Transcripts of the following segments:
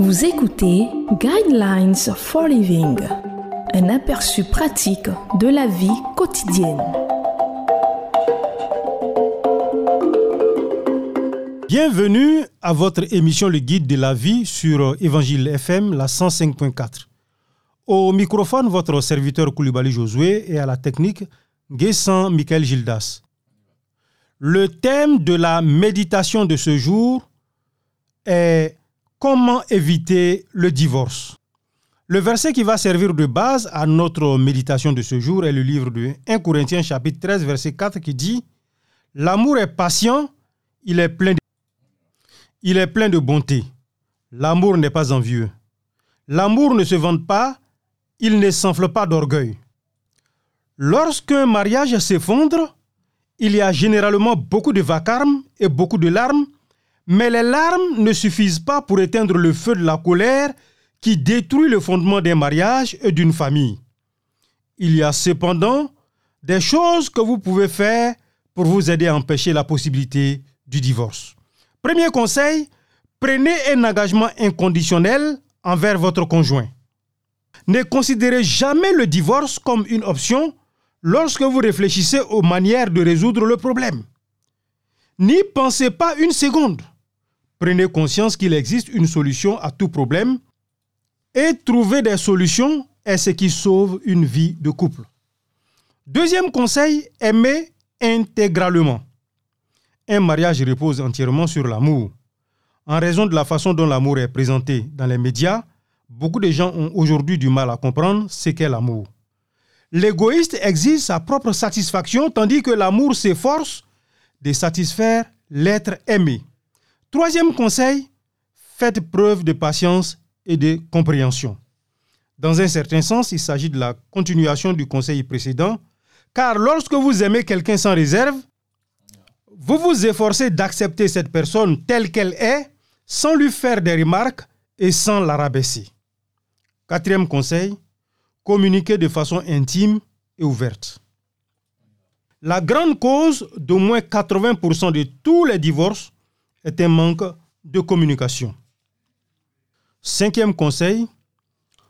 Vous écoutez Guidelines for Living, un aperçu pratique de la vie quotidienne. Bienvenue à votre émission Le Guide de la vie sur Évangile FM, la 105.4. Au microphone, votre serviteur Koulibaly Josué et à la technique, Guessan Michael Gildas. Le thème de la méditation de ce jour est Comment éviter le divorce? Le verset qui va servir de base à notre méditation de ce jour est le livre de 1 Corinthiens chapitre 13 verset 4 qui dit L'amour est patient, il est plein de... plein de bonté. L'amour n'est pas envieux. L'amour ne se vante pas, il ne s'enfle pas d'orgueil. Lorsqu'un mariage s'effondre, il y a généralement beaucoup de vacarme et beaucoup de larmes mais les larmes ne suffisent pas pour éteindre le feu de la colère qui détruit le fondement d'un mariage et d'une famille. Il y a cependant des choses que vous pouvez faire pour vous aider à empêcher la possibilité du divorce. Premier conseil, prenez un engagement inconditionnel envers votre conjoint. Ne considérez jamais le divorce comme une option lorsque vous réfléchissez aux manières de résoudre le problème. N'y pensez pas une seconde. Prenez conscience qu'il existe une solution à tout problème et trouver des solutions est ce qui sauve une vie de couple. Deuxième conseil, aimer intégralement. Un mariage repose entièrement sur l'amour. En raison de la façon dont l'amour est présenté dans les médias, beaucoup de gens ont aujourd'hui du mal à comprendre ce qu'est l'amour. L'égoïste exige sa propre satisfaction tandis que l'amour s'efforce de satisfaire l'être aimé. Troisième conseil, faites preuve de patience et de compréhension. Dans un certain sens, il s'agit de la continuation du conseil précédent, car lorsque vous aimez quelqu'un sans réserve, vous vous efforcez d'accepter cette personne telle qu'elle est, sans lui faire des remarques et sans la rabaisser. Quatrième conseil, communiquez de façon intime et ouverte. La grande cause d'au moins 80% de tous les divorces est un manque de communication. Cinquième conseil,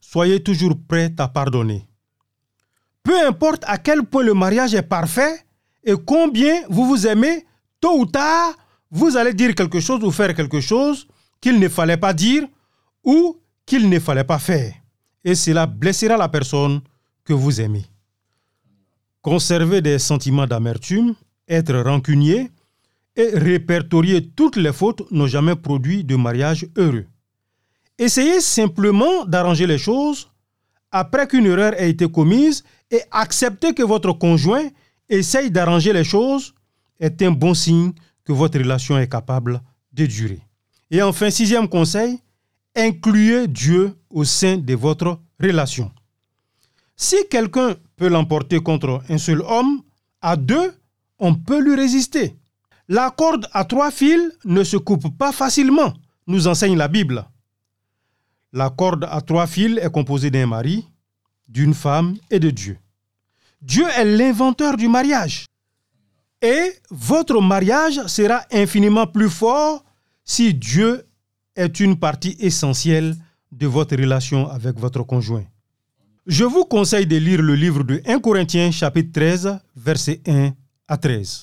soyez toujours prêt à pardonner. Peu importe à quel point le mariage est parfait et combien vous vous aimez, tôt ou tard, vous allez dire quelque chose ou faire quelque chose qu'il ne fallait pas dire ou qu'il ne fallait pas faire. Et cela blessera la personne que vous aimez. Conserver des sentiments d'amertume, être rancunier, et répertorier toutes les fautes n'ont jamais produit de mariage heureux. Essayez simplement d'arranger les choses après qu'une erreur ait été commise et accepter que votre conjoint essaye d'arranger les choses est un bon signe que votre relation est capable de durer. Et enfin, sixième conseil, incluez Dieu au sein de votre relation. Si quelqu'un peut l'emporter contre un seul homme, à deux, on peut lui résister. La corde à trois fils ne se coupe pas facilement, nous enseigne la Bible. La corde à trois fils est composée d'un mari, d'une femme et de Dieu. Dieu est l'inventeur du mariage. Et votre mariage sera infiniment plus fort si Dieu est une partie essentielle de votre relation avec votre conjoint. Je vous conseille de lire le livre de 1 Corinthiens chapitre 13 versets 1 à 13.